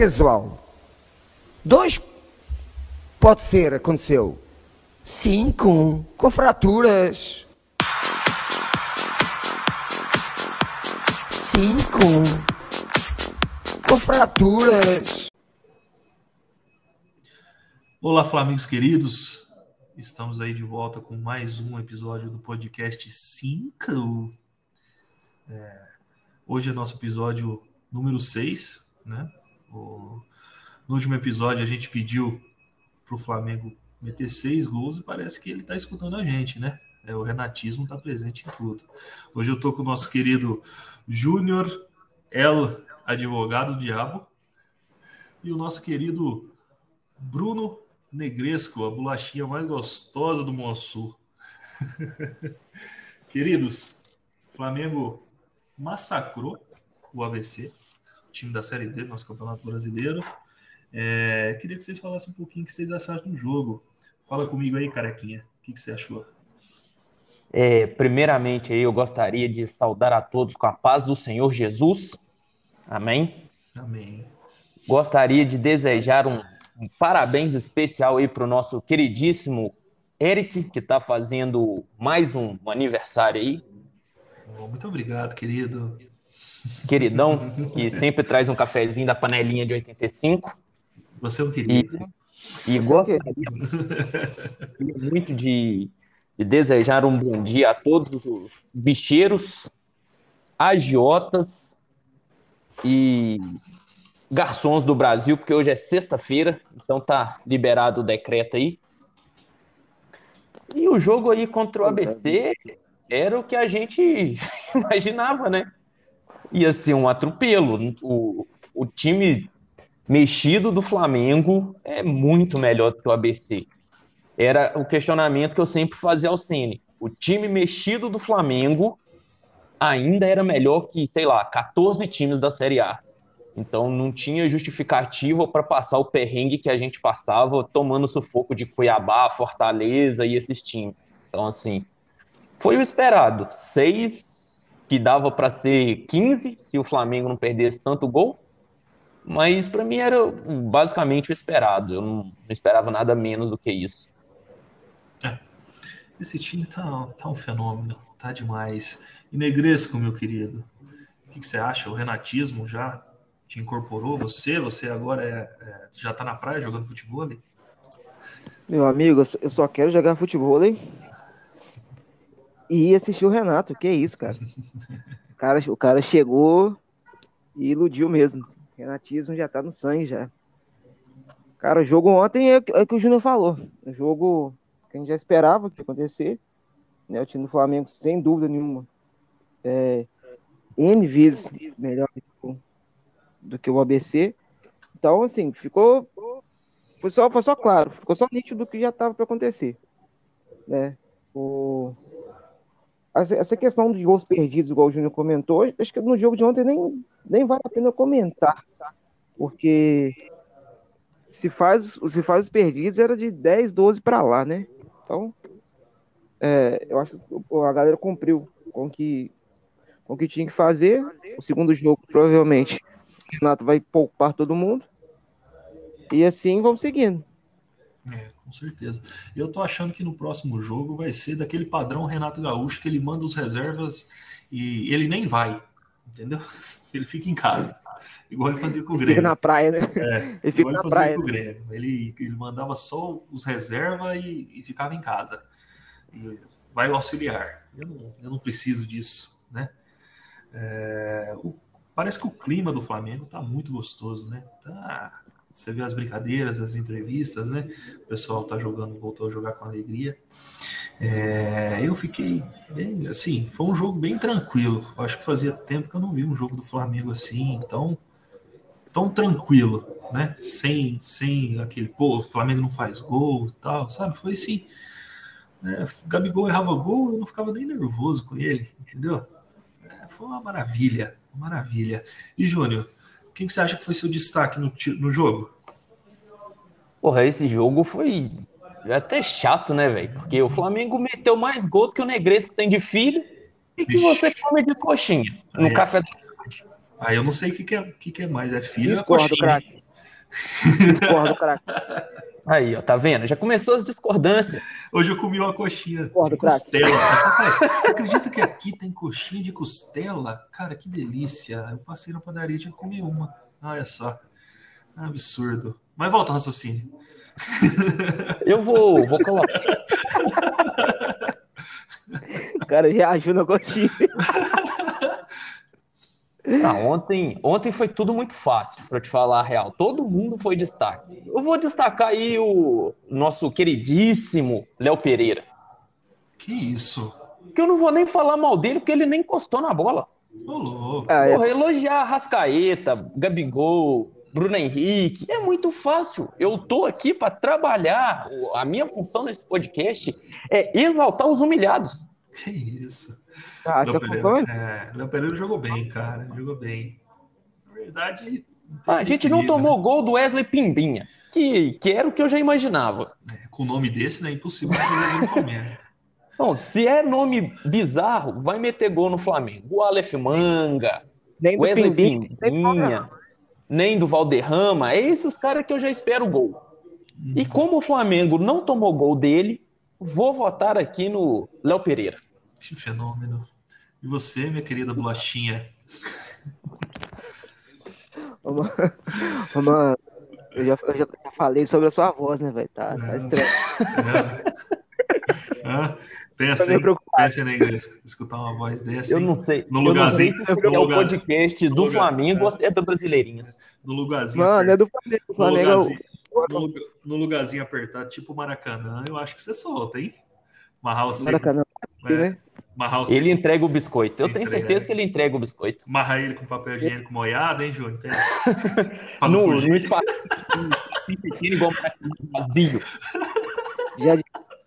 casual. Dois pode ser, aconteceu. Cinco, com fraturas. Cinco, com fraturas. Olá, Flamingos queridos. Estamos aí de volta com mais um episódio do podcast 5. É, hoje é nosso episódio número 6, né? O, no último episódio a gente pediu para o Flamengo meter seis gols e parece que ele está escutando a gente, né? É, o renatismo está presente em tudo. Hoje eu estou com o nosso querido Júnior El Advogado Diabo e o nosso querido Bruno Negresco, a bolachinha mais gostosa do Monsul. Queridos, Flamengo massacrou o ABC, o time da Série D nosso Campeonato Brasileiro. É, queria que vocês falassem um pouquinho o que vocês acharam do jogo. Fala comigo aí, carequinha. O que, que você achou? É, primeiramente, eu gostaria de saudar a todos com a paz do Senhor Jesus. Amém? Amém. Gostaria de desejar um um parabéns especial aí para o nosso queridíssimo Eric, que está fazendo mais um, um aniversário aí. muito obrigado, querido. Queridão, que sempre traz um cafezinho da panelinha de 85. Você é um querido. E, e gostaria muito de, de desejar um bom dia a todos os bicheiros, agiotas e garçons do Brasil, porque hoje é sexta-feira, então tá liberado o decreto aí. E o jogo aí contra o ABC era o que a gente imaginava, né? Ia ser um atropelo. O, o time mexido do Flamengo é muito melhor do que o ABC. Era o questionamento que eu sempre fazia ao Ceni. O time mexido do Flamengo ainda era melhor que, sei lá, 14 times da Série A. Então não tinha justificativa para passar o perrengue que a gente passava tomando sufoco de Cuiabá, Fortaleza e esses times. Então, assim, foi o esperado. Seis, que dava para ser 15 se o Flamengo não perdesse tanto gol. Mas para mim era basicamente o esperado. Eu não, não, esperava nada menos do que isso. É. Esse time tá, tá um fenômeno, tá demais. E Negresco, meu querido, o que, que você acha? O renatismo já te incorporou? Você, você agora é, é já está na praia jogando futebol? Meu amigo, eu só quero jogar futebol e assistir o Renato. Que isso, cara? O cara, o cara chegou e iludiu mesmo. O renatismo já tá no sangue já. Cara, o jogo ontem é, é que o Júnior falou. O jogo que a gente já esperava que ia acontecer. Né? O time do Flamengo, sem dúvida nenhuma, é N vezes melhor do que o ABC. Então, assim, ficou. Foi só, foi só claro, ficou só nítido do que já estava para acontecer. Né? O, essa questão dos gols perdidos, igual o Júnior comentou, acho que no jogo de ontem nem, nem vale a pena comentar. Porque se faz, se faz os perdidos era de 10, 12 para lá, né? Então, é, eu acho que a galera cumpriu com que, o que tinha que fazer. O segundo jogo, provavelmente, Renato vai poupar todo mundo. E assim vamos seguindo. É, com certeza. Eu tô achando que no próximo jogo vai ser daquele padrão Renato Gaúcho que ele manda os reservas e ele nem vai, entendeu? Ele fica em casa. Igual ele fazia com o Grêmio. Fica na praia, né? É, ele fica na praia. Com o Grêmio. Ele, ele mandava só os reservas e, e ficava em casa. E vai auxiliar. Eu não, eu não preciso disso, né? É, o Parece que o clima do Flamengo tá muito gostoso, né? Tá... Você vê as brincadeiras, as entrevistas, né? O pessoal tá jogando, voltou a jogar com alegria. É... eu fiquei bem, assim, foi um jogo bem tranquilo. Acho que fazia tempo que eu não vi um jogo do Flamengo assim, tão, tão tranquilo, né? Sem, sem aquele, pô, o Flamengo não faz gol e tal, sabe? Foi assim. É, Gabigol errava gol, eu não ficava nem nervoso com ele, entendeu? É, foi uma maravilha. Maravilha. E, Júnior, quem que você acha que foi seu destaque no, no jogo? Porra, esse jogo foi até chato, né, velho? Porque o Flamengo meteu mais gol do que o Negresco tem de filho e que Vixe. você come de coxinha no café da tarde. Ah, eu não sei o que, que, é, que, que é mais, é filho ou coxinha? Discordo, craque. Aí, ó, tá vendo? Já começou as discordâncias. Hoje eu comi uma coxinha Discordo, de costela. Papai, você acredita que aqui tem coxinha de costela? Cara, que delícia. Eu passei na padaria e tinha que comer uma. Olha só. Absurdo. Mas volta ao raciocínio. Eu vou, vou colocar. O cara reagiu na coxinha. Ah, ontem, ontem foi tudo muito fácil, para te falar a real. Todo mundo foi destaque. Eu vou destacar aí o nosso queridíssimo Léo Pereira. Que isso? Que eu não vou nem falar mal dele, porque ele nem encostou na bola. Ô, louco. Ah, é. Porra, elogiar Rascaeta, Gabigol, Bruno Henrique, é muito fácil. Eu tô aqui para trabalhar. A minha função nesse podcast é exaltar os humilhados. Que isso? Ah, Léo você Pereira, acompanha? é, Léo Pereira jogou bem, cara. Jogou bem. Na verdade. não tem A gente não tomou né? gol do Wesley Pimbinha, que, que era o que eu já imaginava. É, com o nome desse, né? É impossível fazer Flamengo. Então, se é nome bizarro, vai meter gol no Flamengo. O Aleph Manga, Nem do Wesley Pimbim, nem Pimbinha, nem do Valderrama. É esses caras que eu já espero gol. E como o Flamengo não tomou gol dele, vou votar aqui no Léo Pereira. Que fenômeno. E você, minha querida bolachinha? Ô, mano, ô, mano, eu, já, eu já falei sobre a sua voz, né, velho? Tá, tá É. estranho. É. Hã? Pensa. Pensa em inglês. Escutar uma voz dessa. Eu não sei. No lugarzinho- sei se é no o podcast do lugar- Flamengo é. é do Brasileirinhas. No lugarzinho. Mano, é do Flamengo. No, Flamengo é lugarzinho, no, no lugarzinho apertado, tipo Maracanã, eu acho que você solta, hein? Marrar o seco. Maracanã, é, né? Marrar o. Ele entrega o biscoito. Eu tenho Entrega. certeza que ele entrega o biscoito. Marrar ele com papel higiênico molhado, hein, Júnior? Não No, no espaço pequeno igual um vazio. Já,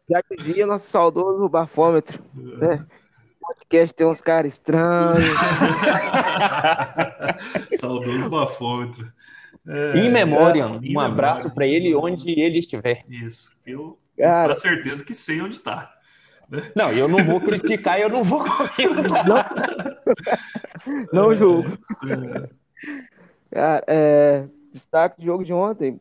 já dizia nosso saudoso bafômetro, né? Podcast tem uns caras estranhos. Saudoso bafômetro. É, Em memória, em um abraço para ele onde ele estiver. Isso. Eu Cara, tenho certeza que sei onde tá. Não, eu não vou criticar, eu não vou comentar. não julgo. Cara, é, destaque do jogo de ontem.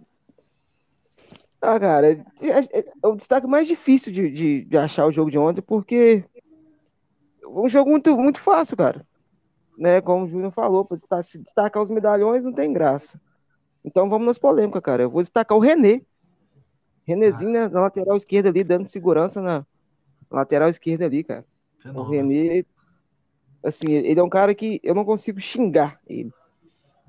Ah, cara, é, é- é o destaque mais difícil de, de, de achar o jogo de ontem, porque um jogo muito, muito fácil, cara. Né, como o Júnior falou, pra se destacar os medalhões não tem graça. Então vamos nas polêmicas, cara. Eu vou destacar o René. Renézinho né, na lateral esquerda ali, dando segurança na lateral esquerda ali, cara. O fenômeno. René, assim, ele é um cara que eu não consigo xingar ele.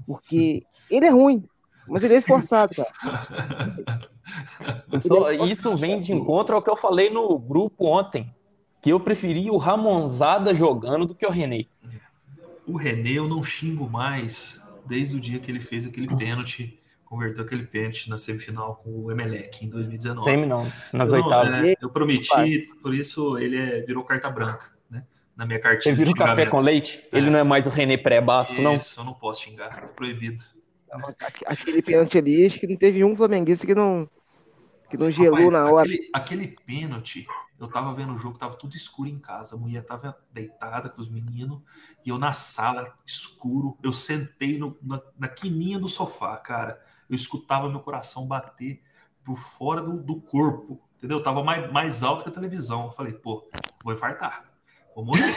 Porque ele é ruim, mas ele é esforçado, cara. Só- isso vem de encontro ao que eu falei no grupo ontem. Que eu preferi o Ramonzada jogando do que o René. O René eu não xingo mais desde o dia que ele fez aquele pênalti, converteu aquele pênalti na semifinal com o Emelec em 2019. Semi não, nas eu, oitavas. é, eu prometi, por isso ele é- virou carta branca, né? Na minha cartinha Você vira o de café com leite? Ele É. não é mais o René pré-baço, não? Isso, eu não posso xingar, é proibido. Aque- Aquele pênalti ali, acho que não teve um flamenguista que não, que não gelou Rapaz, na hora. Aquele, aquele pênalti, eu tava vendo o jogo, tava tudo escuro em casa. A mulher tava deitada com os meninos e eu na sala, escuro. Eu sentei no- na, na quininha do sofá, cara. Eu escutava meu coração bater por fora do, do corpo, entendeu? Eu tava mais, mais alto que a televisão. Eu falei, pô, vou infartar. Vou morrer.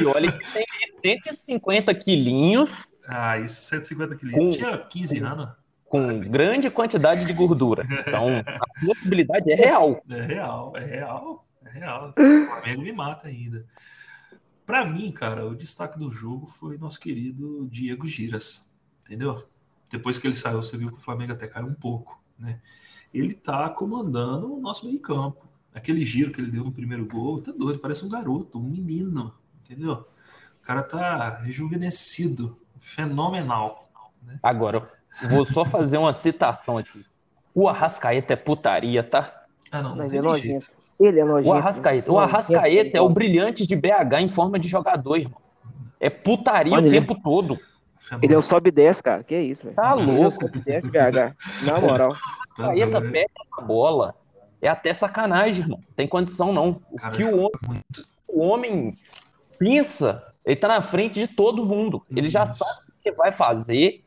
E olha que tem 150 quilinhos ah, isso, 150 quilos. Com- Tinha 15 anos. com grande quantidade de gordura. Então, a possibilidade é real. É real, é real, é real. O Flamengo me mata ainda. Pra mim, cara, o destaque do jogo foi nosso querido Diego Giras, entendeu? Depois que ele saiu, você viu que o Flamengo até caiu um pouco, né? Ele tá comandando o nosso meio campo. Aquele giro que ele deu no primeiro gol, tá doido, parece um garoto, um menino, entendeu? O cara tá rejuvenescido, fenomenal. Agora, vou só fazer uma citação aqui. O Arrascaeta é putaria, tá? Ah, não, não Mas tem é jeito. Ele é nojento. O Arrascaeta, o Arrascaeta é o brilhante de BH em forma de jogador, irmão. É putaria Olha o ele. tempo todo. Ele é o sobe e desce, cara. Que isso, velho. Tá Ele é o louco. sobe e desce, BH. Na moral. Tá Arrascaeta doido. pega a bola. É até sacanagem, irmão. Tem condição, não. O Cara, que o homem, muito. o homem pensa, ele tá na frente de todo mundo. Ele já sabe o que vai fazer.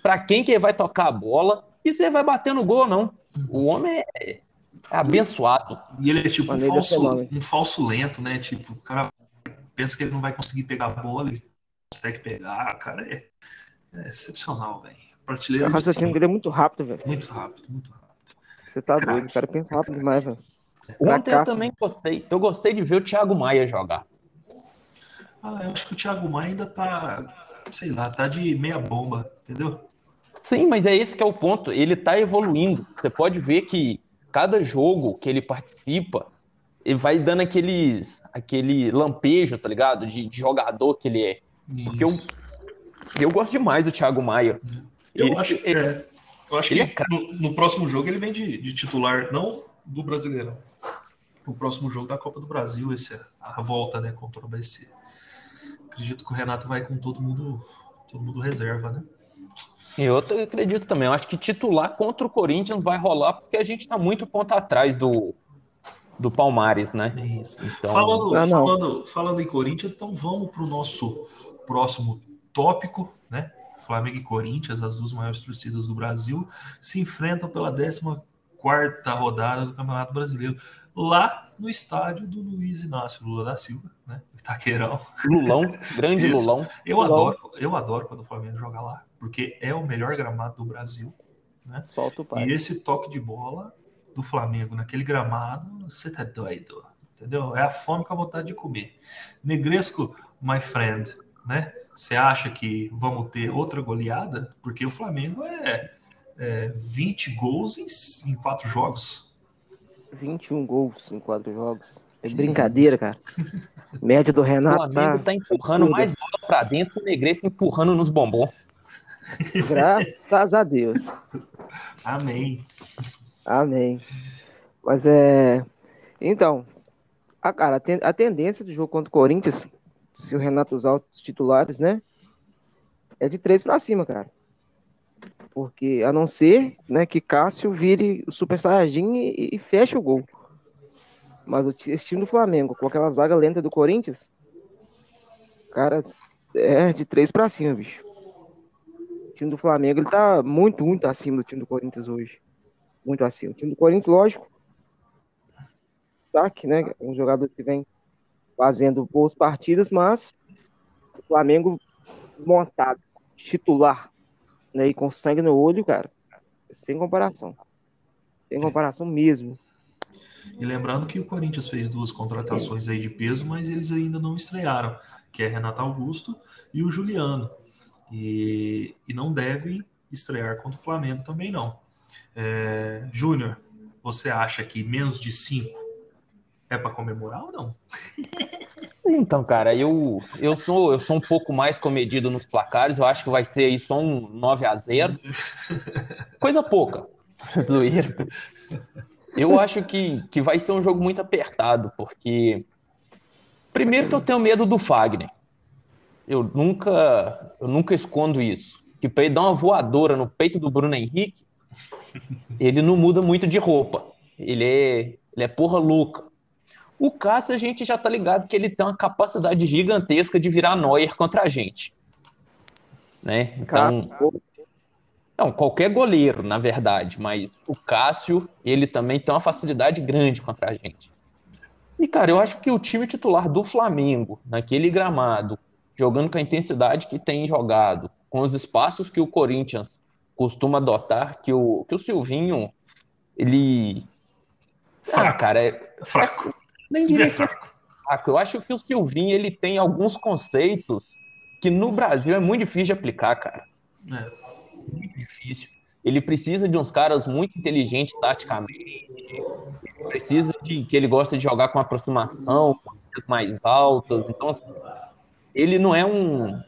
para quem que ele vai tocar a bola e você vai bater no gol, não. O homem é, é abençoado. E ele é tipo um falso, um falso lento, né? Tipo, o cara pensa que ele não vai conseguir pegar a bola, ele consegue pegar. Cara, é, é excepcional, velho. Prateleira. O raciocínio dele é muito rápido, velho. Muito rápido, muito rápido. Você tá Crack, doido, o cara pensa rápido demais, velho. Ontem eu também gostei. Eu gostei de ver o Thiago Maia jogar. Ah, eu acho que o Thiago Maia ainda tá, sei lá, tá de meia bomba, entendeu? Sim, mas é esse que é o ponto. Ele tá evoluindo. Você pode ver que cada jogo que ele participa, ele vai dando aqueles, aquele lampejo, tá ligado? De, de jogador que ele é. Porque eu, eu gosto demais do Thiago Maia. Eu esse, acho, ele, é, eu acho que é no, no, próximo jogo ele vem de, de titular, não do Brasileirão. O próximo jogo da Copa do Brasil, esse é a volta, né, contra o BC. Acredito que o Renato vai com todo mundo, todo mundo reserva, né? Eu acredito também. Eu acho que titular contra o Corinthians vai rolar porque a gente está muito ponto atrás do, do Palmares, né? Isso. Então... Falando, ah, falando, falando em Corinthians, então vamos para o nosso próximo tópico, né? Flamengo e Corinthians, as duas maiores torcidas do Brasil, se enfrentam pela 14 quarta rodada do Campeonato Brasileiro, lá no estádio do Luiz Inácio Lula da Silva, né? Itaqueirão. Lulão, grande Isso. Lulão. Eu Lulão. adoro, eu adoro quando o Flamengo joga lá, porque é o melhor gramado do Brasil, né? Solta o pai. E esse toque de bola do Flamengo naquele gramado, você tá doido, entendeu? É a fome com a vontade de comer. Negresco, my friend, né? Você acha que vamos ter outra goleada? Porque o Flamengo é, é 20 gols em, em quatro jogos. 21 gols em quatro jogos. É brincadeira, cara. Média do Renato. O Flamengo tá, tá empurrando mais bola pra dentro, o Negresco empurrando nos bombons. Graças a Deus. Amém. Amém. Mas é. Então, a, cara, a tendência do jogo contra o Corinthians, se o Renato usar os titulares, né? É de três para cima, cara. Porque a não ser né, que Cássio vire o Super Saiyajin e, e feche o gol. Mas esse time do Flamengo, com aquela zaga lenta do Corinthians, cara, é de três para cima, bicho. O time do Flamengo ele tá muito, muito acima do time do Corinthians hoje. Muito acima. O time do Corinthians, lógico, tá, que, né, um jogador que vem fazendo boas partidas, mas o Flamengo montado, titular, né, e com sangue no olho, cara, sem comparação. Sem comparação mesmo. E lembrando que o Corinthians fez duas contratações aí de peso, mas eles ainda não estrearam, que é Renato Augusto e o Juliano. E, e não devem estrear contra o Flamengo também não. É, Júnior, você acha que menos de cinco é para comemorar ou não? Então, cara, eu, eu, sou, eu sou um pouco mais comedido nos placares. Eu acho que vai ser aí só um 9 a 0 Coisa pouca. Zoeira. Eu acho que, que vai ser um jogo muito apertado, porque. Primeiro que eu tenho medo do Fagner. Eu nunca, eu nunca escondo isso. Que para ele dar uma voadora no peito do Bruno Henrique, ele não muda muito de roupa. Ele é, ele é porra louca. O Cássio, a gente já tá ligado que ele tem uma capacidade gigantesca de virar Neuer contra a gente. Né? Então, não, qualquer goleiro, na verdade, mas o Cássio, ele também tem uma facilidade grande contra a gente. E, cara, eu acho que o time titular do Flamengo, naquele gramado, jogando com a intensidade que tem jogado, com os espaços que o Corinthians costuma adotar, que o, que o Silvinho, ele. Fraco. Ah, cara, é. Fraco. Nem diria é fraco. fraco. Eu acho que o Silvinho, ele tem alguns conceitos que no Brasil é muito difícil de aplicar, cara. É muito difícil. Ele precisa de uns caras muito inteligentes taticamente. Ele precisa de que ele gosta de jogar com aproximação, com mais altas. Então, assim, ele não é um,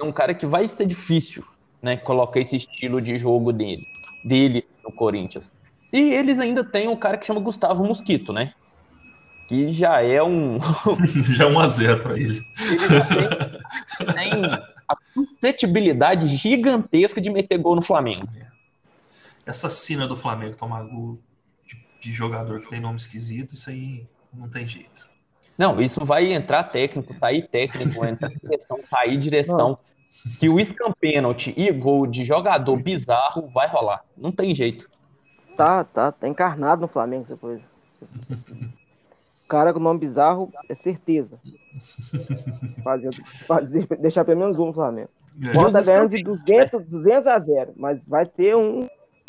é um cara que vai ser difícil, né? Colocar esse estilo de jogo dele, dele no Corinthians. E eles ainda têm um cara que chama Gustavo Mosquito, né? Que já é um. já é um a zero para eles. Ele já tem, tem a suscetibilidade gigantesca de meter gol no Flamengo. Essa cena do Flamengo tomar gol de, de jogador que tem nome esquisito, isso aí não tem jeito. Não, isso vai entrar técnico, sair técnico, entrar direção, sair direção. Nossa. que o penalty e gol de jogador bizarro vai rolar. Não tem jeito. Tá, tá, tá encarnado no Flamengo depois. Cara com nome bizarro é certeza. Fazer, fazer, deixar pelo menos um no Flamengo. É. Pode tá ganhando de 200, 200 a 0, mas vai ter um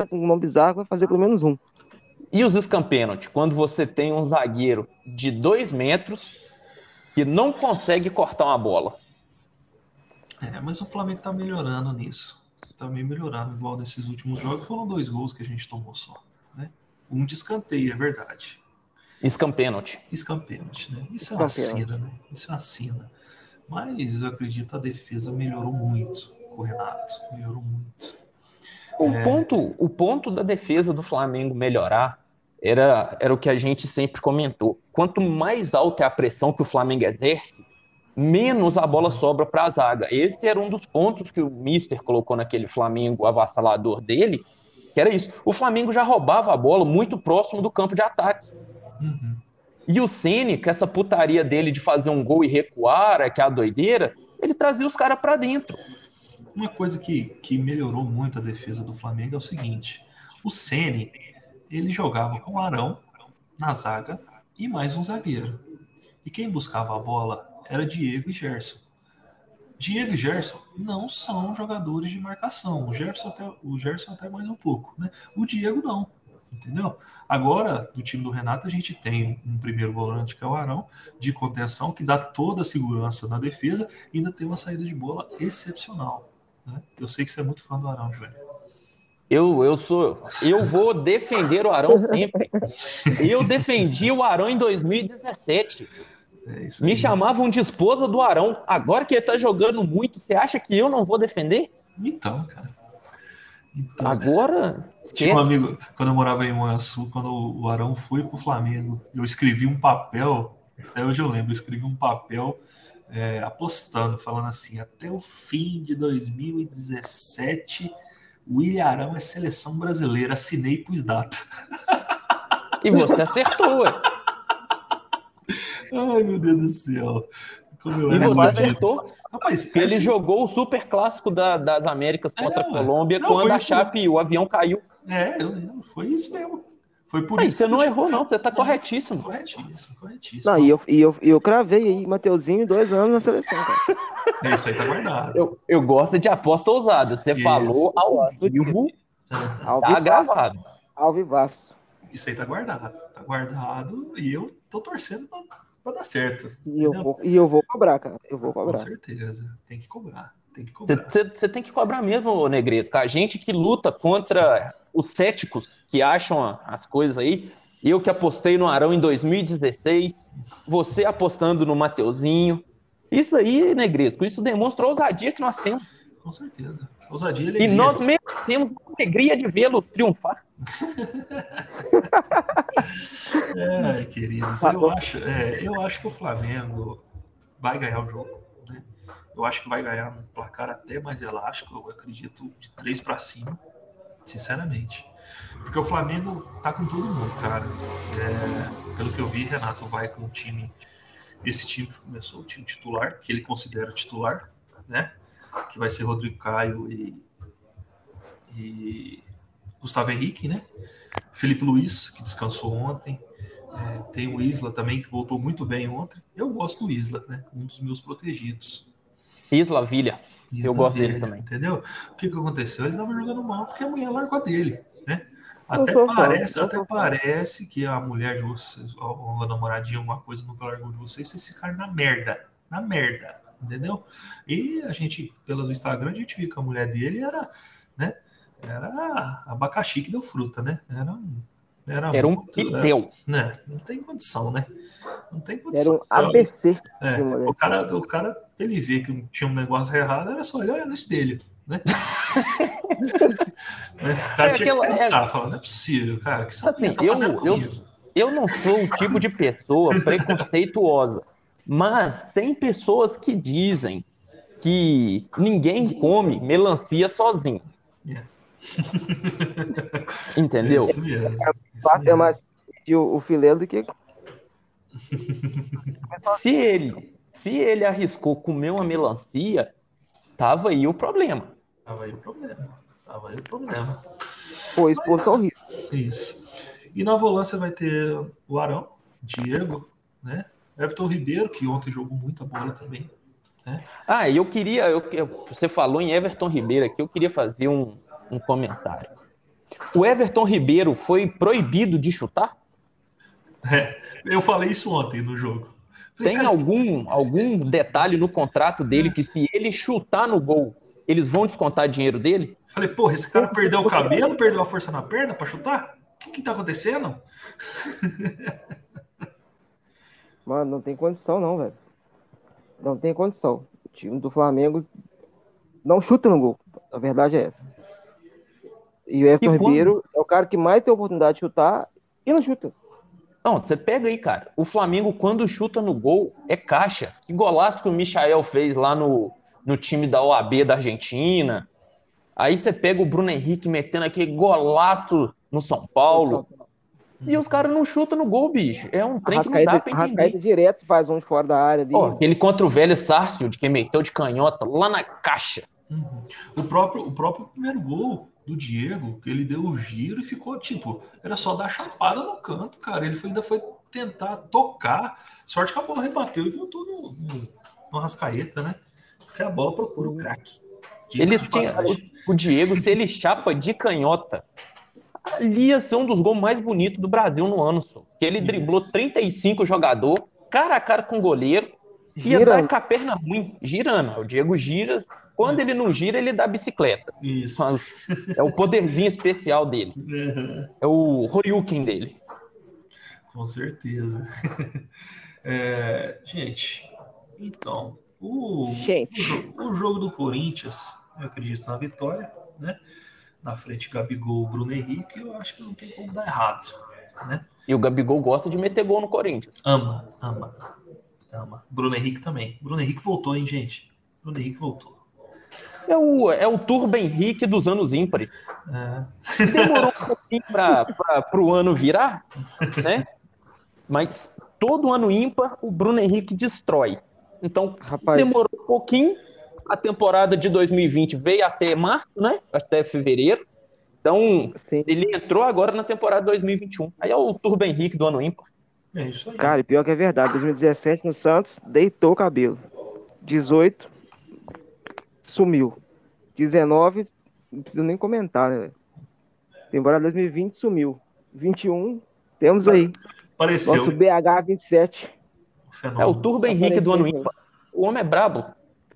com nome bizarro que vai fazer pelo menos um. E os scam penalty? Quando você tem um zagueiro de 2 metros que não consegue cortar uma bola. É, mas o Flamengo tá melhorando nisso. Tá meio melhorando, igual nesses últimos jogos. Foram dois gols que a gente tomou só. Né? Um de escanteio, é verdade. Scam penalty. Scam penalty, né? Isso é uma sina, né? Isso é uma sina. Mas eu acredito que a defesa melhorou muito com o Renato. Melhorou muito. O, é... ponto, o ponto da defesa do Flamengo melhorar era, era o que a gente sempre comentou. Quanto mais alta é a pressão que o Flamengo exerce, menos a bola sobra para a zaga. Esse era um dos pontos que o Mister colocou naquele Flamengo avassalador dele, que era isso. O Flamengo já roubava a bola muito próximo do campo de ataque. Uhum. E o Ceni, com essa putaria dele de fazer um gol e recuar, é que é a doideira, ele trazia os caras para dentro. Uma coisa que, que melhorou muito a defesa do Flamengo é o seguinte: o Ceni ele jogava com o Arão na zaga e mais um zagueiro. E quem buscava a bola era Diego e Gerson. Diego e Gerson não são jogadores de marcação. O Gerson até, o Gerson até mais um pouco, né? O Diego não, entendeu? Agora, do time do Renato, a gente tem um primeiro volante que é o Arão, de contenção, que dá toda a segurança na defesa e ainda tem uma saída de bola excepcional. Né? Eu sei que você é muito fã do Arão, Júnior. Eu, eu sou. Eu vou defender o Arão sempre. Eu defendi o Arão em 2017. É Me chamavam de esposa do Arão. Agora que ele tá jogando muito, você acha que eu não vou defender? Então, cara. Então, Agora. Tinha um amigo, quando eu morava em Moaçu, quando o Arão foi pro Flamengo, eu escrevi um papel, até hoje eu lembro, eu escrevi um papel é, apostando, falando assim: até o fim de 2017 William Arão é seleção brasileira. Assinei e pus data. E você acertou, ué. Ai, meu Deus do céu. E você acertou. Rapaz, ele assim... jogou o super clássico da, das Américas contra é, a Colômbia não, quando a Chape, o avião caiu. É, eu lembro. Foi isso mesmo. Foi por aí, isso. Você não errou, não. Você tá corretíssimo. Corretíssimo, corretíssimo. Não, e eu, e eu, eu cravei aí, Mateuzinho, dois anos na seleção, cara. É isso aí tá guardado. Eu, eu gosto de aposta ousada. Você isso. falou ao vivo, tá gravado. Ao vivaço. Isso aí tá guardado. Tá guardado e eu tô torcendo pra, pra dar certo. E eu, vou, e eu vou cobrar, cara. Eu vou cobrar. Com certeza. Tem que cobrar. Você tem que cobrar mesmo, Negresco. A gente que luta contra os céticos que acham as coisas aí. Eu que apostei no Arão em 2016, você apostando no Mateuzinho. Isso aí, Negresco, isso demonstra a ousadia que nós temos. Com certeza. Ousadia e alegria. E nós mesmo temos a alegria de vê-los triunfar. é, queridos, eu acho, é, eu acho que o Flamengo vai ganhar o jogo. Eu acho que vai ganhar um placar até mais elástico, eu acredito, de três para cima, sinceramente. Porque o Flamengo tá com todo mundo, cara. É, pelo que eu vi, Renato vai com o time. Esse time começou o time titular, que ele considera titular, né? Que vai ser Rodrigo Caio e, e Gustavo Henrique, né? Felipe Luiz, que descansou ontem. É, tem o Isla também, que voltou muito bem ontem. Eu gosto do Isla, né? Um dos meus protegidos. Isla Vilha. Isla eu gosto Vilha, dele também. Entendeu? O que, que aconteceu? Ele estava jogando mal porque a mulher largou dele, né? Até parece, até parece que a mulher de vocês, ou a namoradinha, alguma coisa nunca largou de vocês, vocês ficaram na merda. Na merda. Entendeu? E a gente, pelo Instagram, a gente viu que a mulher dele era, né? Era abacaxi que deu fruta, né? Era um era, era um pitel. né? Não tem condição, né? Não tem condição. Era um ABC. É, o, cara, o cara, ele vê que tinha um negócio errado, era só olhar no espelho, né? o cara é tinha aquela, que pensar, é... falar, não é possível, cara, que assim, tá eu, eu, eu não sou o tipo de pessoa preconceituosa, mas tem pessoas que dizem que ninguém come melancia sozinho. Yeah. Entendeu? É isso mesmo. É, mais o, o filé do que. se ele, se ele arriscou comer uma melancia, tava aí o problema. Tava aí o problema. Tava aí o problema. Foi exposto ao risco. Isso. E na volância vai ter o Arão, Diego, né? Everton Ribeiro, que ontem jogou muita bola também. Né? Ah, e eu queria. Eu, você falou em Everton Ribeiro aqui, eu queria fazer um, um comentário. O Everton Ribeiro foi proibido de chutar? É, eu falei isso ontem no jogo. Falei, Tem algum, algum detalhe no contrato dele que se ele chutar no gol, eles vão descontar dinheiro dele? Falei, porra, esse cara perdeu o cabelo, perdeu a força na perna para chutar? O que, que tá acontecendo? Mano, não tem condição não, velho. Não tem condição. O time do Flamengo não chuta no gol. A verdade é essa. E o Everton Ribeiro é o cara que mais tem oportunidade de chutar e não chuta. Não, você pega aí, cara. O Flamengo, quando chuta no gol, é caixa. Que golaço que o Michael fez lá no, no time da OAB da Argentina. Aí você pega o Bruno Henrique metendo aquele golaço no São Paulo. E os caras não chutam no gol, bicho. É um trem que não dá pra entender. direto faz um de fora da área. Ali. Oh, aquele contra o velho Sárcio, de quem meteu de canhota, lá na caixa. Uhum. O, próprio, o próprio primeiro gol do Diego, que ele deu o giro e ficou tipo, era só dar chapada no canto, cara. Ele foi, ainda foi tentar tocar. Sorte que a bola rebateu e voltou no, no, no Rascaeta, né? Porque a bola procura o craque. Ele tinha, o, o Diego, se ele chapa de canhota, ali ia ser um dos gols mais bonitos do Brasil no ano, só. Que ele Isso. driblou 35 jogador, cara a cara com o goleiro, ia dar com a perna ruim, girando. O Diego gira, quando ele não gira, ele dá bicicleta. Isso. É o poderzinho especial dele. É o Horyuken dele. Com certeza. É, gente, então, o, gente. O, o, jogo do Corinthians, eu acredito na vitória, né? Na frente, Gabigol, Bruno Henrique, eu acho que não tem como dar errado, né? E o Gabigol gosta de meter gol no Corinthians. Ama, ama. Ama. Bruno Henrique também. Bruno Henrique voltou, hein, gente? Bruno Henrique voltou. É o, é o Turbo Henrique dos anos ímpares. É. Demorou um pouquinho para o ano virar, né? Mas todo ano ímpar, o Bruno Henrique destrói. Então, Rapaz. demorou um pouquinho. A temporada de 2020 veio até março, né? Até fevereiro. Então, Sim. ele entrou agora na temporada 2021. Aí é o Turbo Henrique do ano ímpar. É isso aí. Cara, pior que é verdade. 2017 no Santos, deitou o cabelo. 18, sumiu. 19, não precisa nem comentar, né? Temporada 2020 sumiu. 21, temos aí. Apareceu. Nosso BH 27. É o Turbo Henrique do ano ímpar. O homem é brabo.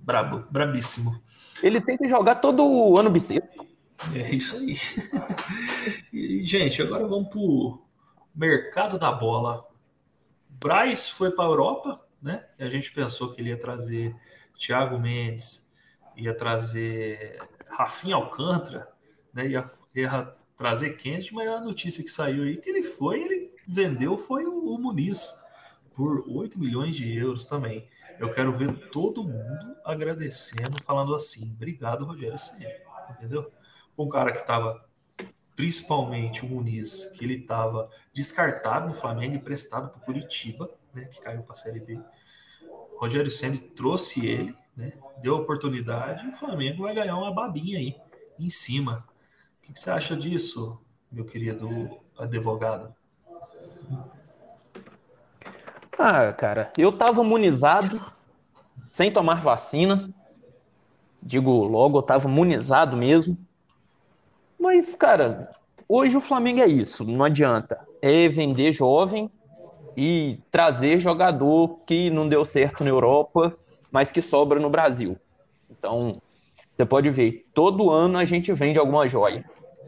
Brabo, brabíssimo. Ele tem que jogar todo o ano bissexto. É isso aí. e, gente, agora vamos pro mercado da bola. Braz foi para a Europa, né? E a gente pensou que ele ia trazer Thiago Mendes, ia trazer Rafinha Alcântara, né? Ia, ia trazer Kennedy, mas a notícia que saiu aí que ele foi, ele vendeu foi o, o Muniz por 8 milhões de euros também. Eu quero ver todo mundo agradecendo, falando assim, obrigado, Rogério Senna, entendeu? Um cara que estava, principalmente o Muniz, que ele estava descartado no Flamengo e prestado para Curitiba, né, que caiu para a Série B. Rogério Senna trouxe ele, né, deu oportunidade e o Flamengo vai ganhar uma babinha aí, em cima. O que, que você acha disso, meu querido advogado? Ah, cara, eu tava imunizado, sem tomar vacina. Digo logo, eu tava imunizado mesmo. Mas, cara, hoje o Flamengo é isso, não adianta. É vender jovem e trazer jogador que não deu certo na Europa, mas que sobra no Brasil. Então, você pode ver, todo ano a gente vende alguma joia.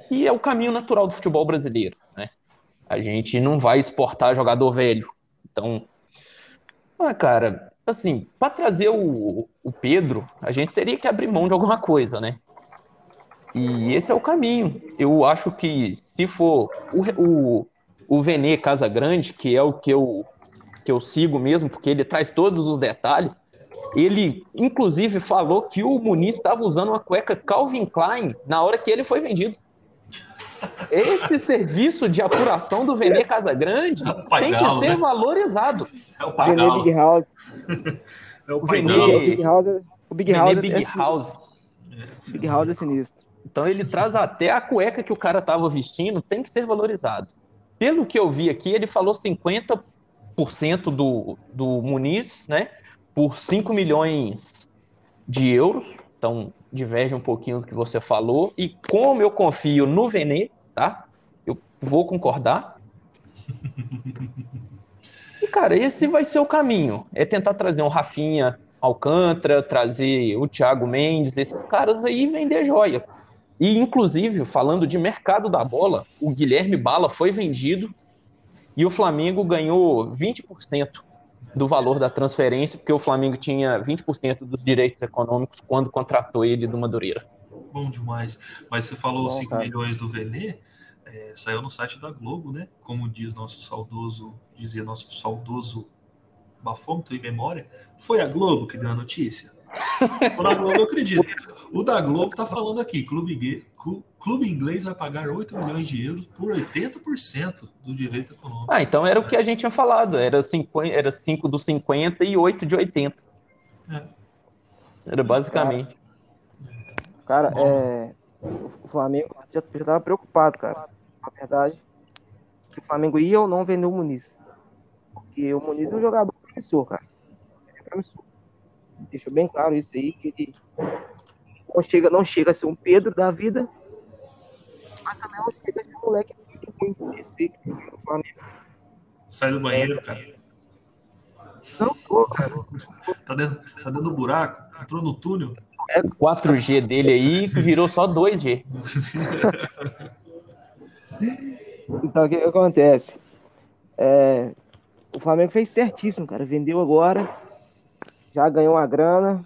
E é o caminho natural do futebol brasileiro, né? A gente não vai exportar jogador velho. Então, ah, cara, assim, para trazer o, o Pedro, a gente teria que abrir mão de alguma coisa, né? E esse é o caminho. Eu acho que se for o, o, o Vene Casa Grande, que é o que eu, que eu sigo mesmo, porque ele traz todos os detalhes, ele inclusive falou que o Muniz estava usando uma cueca Calvin Klein na hora que ele foi vendido. Esse serviço de apuração do Vene Casagrande é tem que ser né? valorizado. É o pai Vene Big House. É o pai Vene, Big House. O Big House. Big House. É, Big House é sinistro. Então ele traz até a cueca que o cara tava vestindo, tem que ser valorizado. Pelo que eu vi aqui, ele falou 50% do, do Muniz, né? Por 5 milhões de euros. Então, diverge um pouquinho do que você falou. E como eu confio no Vene, tá? Eu vou concordar. E, cara, esse vai ser o caminho. É tentar trazer um Rafinha Alcântara, trazer o Thiago Mendes, esses caras aí vender joia. E, inclusive, falando de mercado da bola, o Guilherme Bala foi vendido e o Flamengo ganhou 20% do valor da transferência, porque o Flamengo tinha 20% dos direitos econômicos quando contratou ele do Madureira. Bom demais. Mas você falou Bom, 5 cara. milhões do Venê, é, saiu no site da Globo, né? Como diz nosso saudoso, dizia nosso saudoso bafômetro em memória, foi a Globo que deu a notícia. Foi na Globo, eu acredito. O da Globo tá falando aqui, clube, clube inglês vai pagar 8 milhões de euros por 80% do direito econômico. Ah, então era o que a gente tinha falado, era 5, era 5 do 50 e 8 de 80. É. Era basicamente. Cara, é, o Flamengo já, já tava preocupado, cara. Na verdade, se o Flamengo ia ou não vender o Muniz. Porque o Muniz é um jogador promissor, cara. É promissor. Deixou bem claro isso aí, que ele não chega, não chega a ser um Pedro da vida, mas também não chega a ser um moleque que tem que conhecer no Flamengo. Sai do banheiro, cara. Não tô, cara. Tá dentro, tá dentro do buraco, entrou no túnel. É 4G dele aí virou só 2G. então, o que, que acontece? É, o Flamengo fez certíssimo, cara. Vendeu agora, já ganhou uma grana,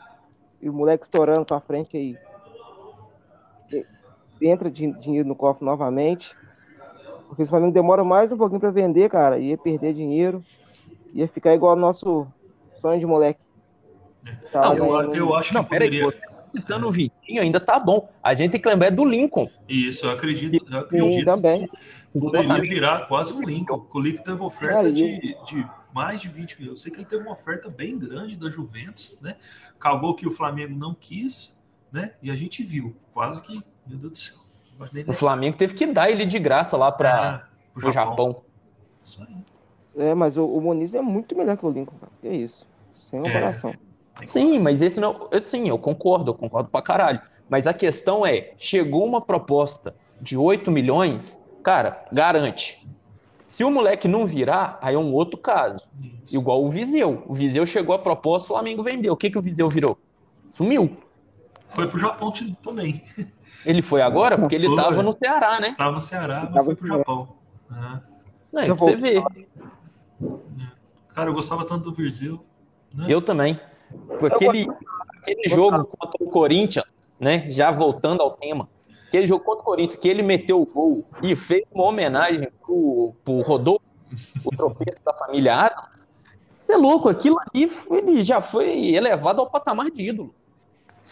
e o moleque estourando pra frente aí. Entra dinheiro no cofre novamente. Porque se o Flamengo demora mais um pouquinho para vender, cara, ia perder dinheiro. Ia ficar igual ao nosso sonho de moleque. Tá, não, eu, eu, acho que não, poderia... Peraí, citando o Vitinho ainda tá bom. A gente tem que lembrar do Lincoln. Isso, eu acredito. Eu acredito Sim, também. Poderia virar quase um Lincoln. O Lincoln teve oferta de, de mais de 20 mil. Eu sei que ele teve uma oferta bem grande da Juventus, né? Acabou que o Flamengo não quis, né? E a gente viu, quase que, meu Deus do céu. O Flamengo teve que dar ele de graça lá para é, o Japão. Japão. Isso aí. É, mas o, o Moniz é muito melhor que o Lincoln, cara. Que isso. Sem comparação. É, Sim, mas esse não. Sim, eu concordo, eu concordo pra caralho. Mas a questão é: chegou uma proposta de 8 milhões, cara, garante. Se o moleque não virar, aí é um outro caso. Isso. Igual o Viseu. O Viseu chegou a proposta, o Flamengo vendeu. O que, que o Viseu virou? Sumiu. Foi pro Japão também. Ele foi agora? Porque ele estava tava no Ceará, né? Tava no Ceará, mas foi pro Japão. É. é você vê. Cara, eu gostava tanto do Viseu. Né? Eu também. Aquele, aquele jogo contra o Corinthians, né? Já voltando ao tema Aquele jogo contra o Corinthians, que ele meteu o gol e fez uma homenagem pro, pro Rodolfo, o tropeço da família Adams. Você é louco, aquilo ali ele já foi elevado ao patamar de ídolo.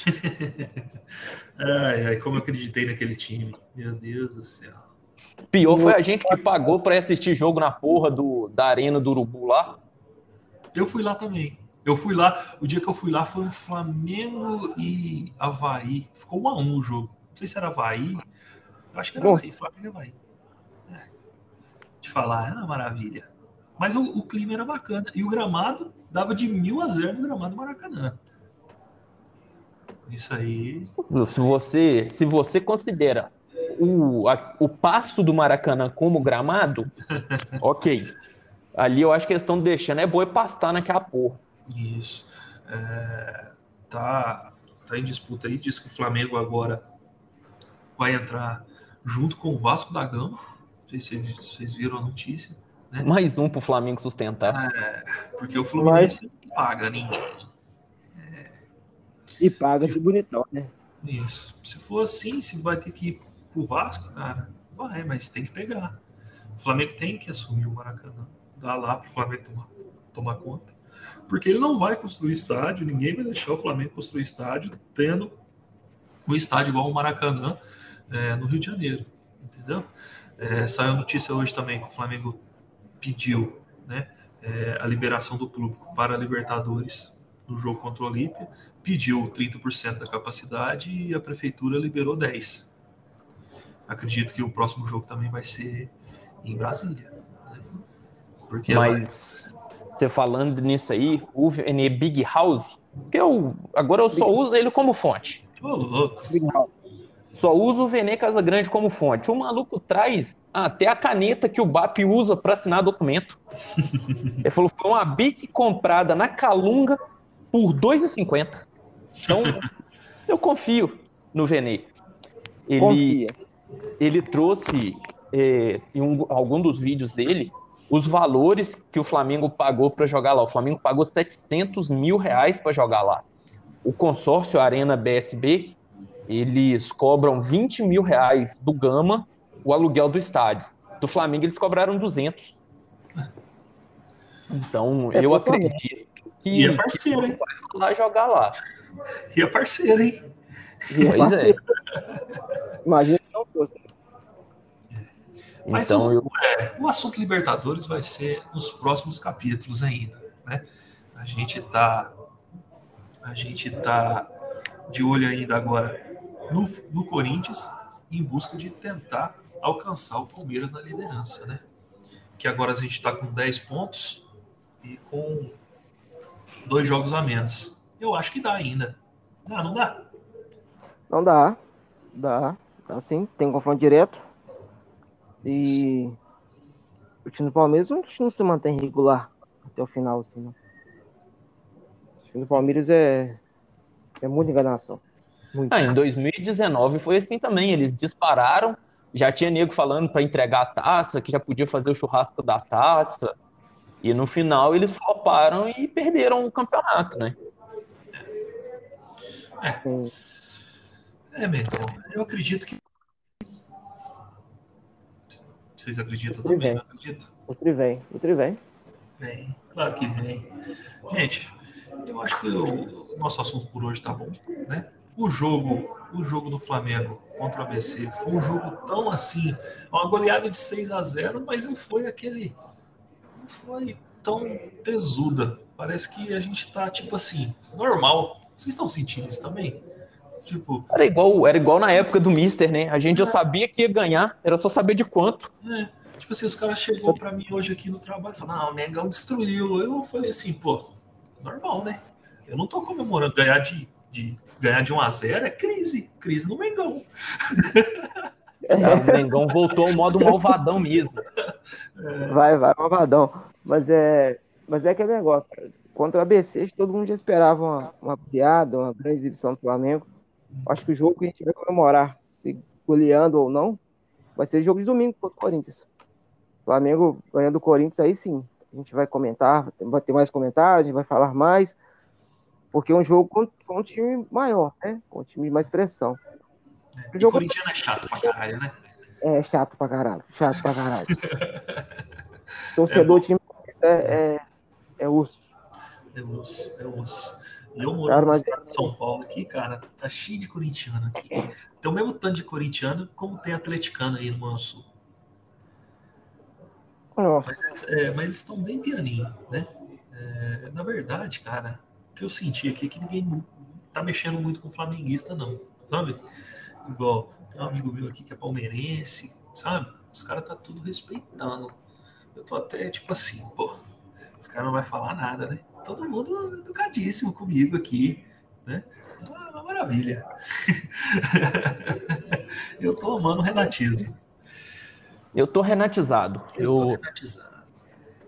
ai, ai, como eu acreditei naquele time. Meu Deus do céu. Pior foi a gente que pagou para assistir jogo na porra do, da Arena do Urubu lá. Eu fui lá também. Eu fui lá, o dia que eu fui lá foi Flamengo e Havaí. Ficou 1 a 1 o jogo. Não sei se era Havaí. Eu acho que era Havaí, Flamengo e Havaí. É. De falar, era uma maravilha. Mas o, o, clima era bacana. E o gramado dava de mil a zero no gramado do Maracanã. Isso aí. Se você, se você considera o, a, o passo do Maracanã como gramado, ok. Ali eu acho que eles estão deixando é boi pastar naquela porra. Isso. É, tá, tá em disputa aí. Diz que o Flamengo agora vai entrar junto com o Vasco da Gama. Não sei se vocês viram a notícia. Né? Mais um para o Flamengo sustentar. É, porque o Fluminense Mas... não paga ninguém. E paga de bonitão, né? Isso. Se for assim, se vai ter que ir pro Vasco, cara, vai, mas tem que pegar. O Flamengo tem que assumir o Maracanã. Dá lá pro Flamengo tomar, tomar conta. Porque ele não vai construir estádio, ninguém vai deixar o Flamengo construir estádio tendo um estádio igual o Maracanã é, no Rio de Janeiro, entendeu? É, saiu notícia hoje também que o Flamengo pediu né, é, a liberação do público para a Libertadores no jogo contra o Olímpia, pediu 30% da capacidade e a prefeitura liberou 10%. Acredito que o próximo jogo também vai ser em Brasília. Né? Porque Mas você falando nisso aí, o VNE Big House, que eu agora eu só uso ele como fonte. Ô, louco. Só uso o Vene Casa Grande como fonte. O maluco traz até a caneta que o BAP usa para assinar documento. Ele falou que foi uma BIC comprada na Calunga por R$ 2,50. Então, eu confio no Vene. Ele, ele trouxe é, em um, algum dos vídeos dele os valores que o Flamengo pagou para jogar lá. O Flamengo pagou 700 mil reais para jogar lá. O consórcio Arena BSB, eles cobram 20 mil reais do Gama o aluguel do estádio. Do Flamengo, eles cobraram 200. Então, é eu acredito que, e é parceiro, hein? vai lá jogar lá. E é parceiro, hein? E é parceiro. Imagina se não fosse. Mas então, o, eu... é, o assunto Libertadores vai ser nos próximos capítulos ainda. Né? A gente está a gente tá de olho ainda agora no, no Corinthians em busca de tentar alcançar o Palmeiras na liderança, né? Que agora a gente está com 10 pontos e com dois jogos a menos. Eu acho que dá ainda. Não, não dá? Não dá. Dá. Dá sim. Tem confronto direto. E o time do Palmeiras não, não se mantém regular até o final, assim, não. O time do Palmeiras é, é muita enganação. Muito. Ah, em 2019 foi assim também. Eles dispararam, já tinha nego falando para entregar a taça, que já podia fazer o churrasco da taça. E no final eles floparam e perderam o campeonato, né? É. É, Mengão. Eu acredito que vocês acreditam o também? Não acredita? O Tri vem, o Tri vem. Vem, claro que vem. Gente, eu acho que o nosso assunto por hoje tá bom, né? O jogo, o jogo do Flamengo contra o ABC foi um jogo tão assim, uma goleada de 6 a 0, mas não foi aquele foi tão tesuda. Parece que a gente tá tipo assim, normal. Vocês estão sentindo isso também? Tipo, era igual, era igual na época do Mister, né? A gente é. já sabia que ia ganhar, era só saber de quanto. É. Tipo assim, os caras chegou para mim hoje aqui no trabalho e falaram, ah, o Mengão destruiu. Eu falei assim, pô, normal, né? Eu não tô comemorando ganhar de, de ganhar de 1 a 0 é crise, crise no Mengão. É, o Mengão voltou ao modo malvadão mesmo. É. Vai, vai, malvadão. Mas é, mas é aquele negócio, cara. Contra o ABC, todo mundo já esperava uma, uma piada, uma grande exibição do Flamengo. Acho que o jogo que a gente vai comemorar, se goleando ou não, vai ser jogo de domingo contra o Corinthians. Flamengo ganhando o Corinthians, aí sim. A gente vai comentar, vai ter mais comentários, vai falar mais, porque é um jogo com, com um time maior, né? Com um time de mais pressão. O jogo... Corinthians é chato pra caralho, né? É chato pra caralho, chato pra caralho. Torcedor, é time é, é, é urso. É urso, é urso. E eu moro cara, no estado de São Paulo aqui, cara, tá cheio de corintiano aqui. Tem o mesmo tanto de corintiano como tem atleticano aí no Manso. Mas, é, mas, eles estão bem pianinho, né? É, na verdade, cara, o que eu senti aqui é que ninguém tá mexendo muito com flamenguista, não, sabe? Igual, tem um amigo meu aqui que é palmeirense, sabe? Os caras tá tudo respeitando. Eu tô até tipo assim, pô, os caras não vai falar nada, né? todo mundo educadíssimo comigo aqui, né? Então é uma maravilha. eu tô amando o renatismo. Eu tô renatizado. Eu, eu tô renatizado.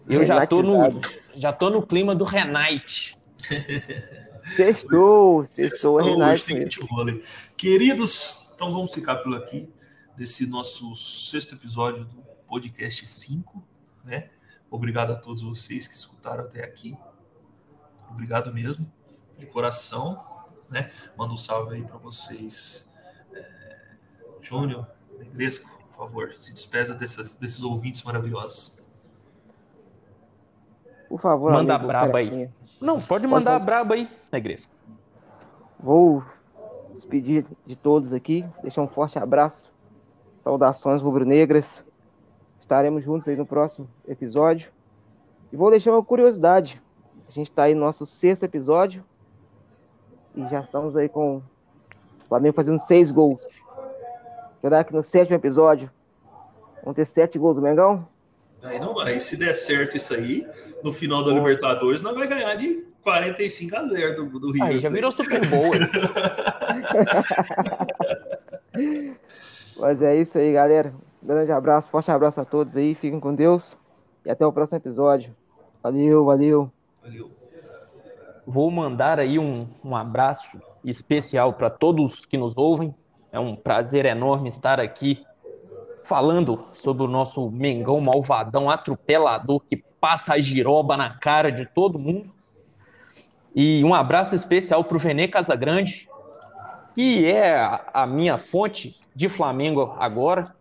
Eu já tô no, já tô no clima do Renate. Sextou, sextou, Renate. Queridos, então vamos ficar por aqui nesse nosso sexto episódio do podcast 5, né? Obrigado a todos vocês que escutaram até aqui. Obrigado mesmo, de coração. Né? Manda um salve aí para vocês. É, Júnior, Negresco, por favor, se despesa dessas, desses ouvintes maravilhosos. Por favor, manda amigo, braba aí. Não, pode mandar pode... braba aí, Negresco. Vou despedir de todos aqui, deixar um forte abraço, saudações rubro-negras. Estaremos juntos aí no próximo episódio. E vou deixar uma curiosidade A gente está aí no nosso sexto episódio. E já estamos aí com o Flamengo fazendo seis gols. Será que no sétimo episódio vão ter sete gols do Mengão? Aí não vai. Se der certo isso aí, no final da Libertadores, nós vai ganhar de 45 a 0 do, do Rio. Aí já virou Super Bowl. Mas é isso aí, galera. grande abraço, forte abraço a todos aí. Fiquem com Deus. E até o próximo episódio. Valeu, valeu. Valeu. Vou mandar aí um, um abraço especial para todos que nos ouvem. É um prazer enorme estar aqui falando sobre o nosso Mengão malvadão atropelador que passa a giroba na cara de todo mundo. E um abraço especial para o Venê Casagrande, que é a minha fonte de Flamengo agora.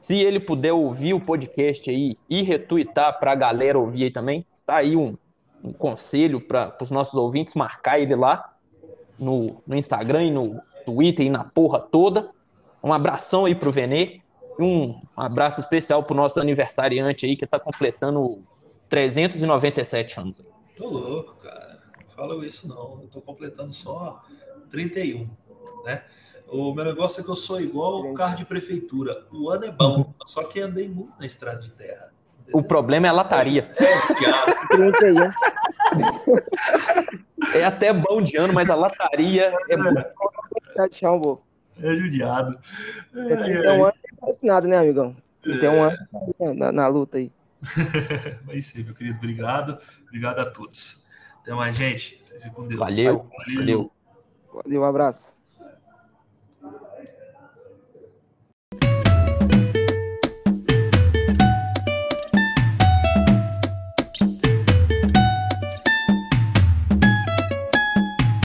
Se ele puder ouvir o podcast aí e retuitar para a galera ouvir aí também, tá aí um, um conselho para os nossos ouvintes marcar ele lá no, no Instagram e no Twitter e na porra toda. Um abração aí pro Venê. Um abraço especial pro nosso aniversariante aí que tá completando 397 anos. Tô louco, cara fala isso não, eu tô completando só 31, né? O meu negócio é que eu sou igual o carro de prefeitura. O ano é bom, só que andei muito na estrada de terra. Entendeu? O problema é a lataria. É, é até bom de ano, mas a lataria é muito. É judiado. É, um ano não né, amigão? Tem um ano na, na luta aí. Mas sim, meu querido. Obrigado. Obrigado a todos. Até mais, gente. Seja com Deus. Valeu. Valeu. Valeu, um abraço.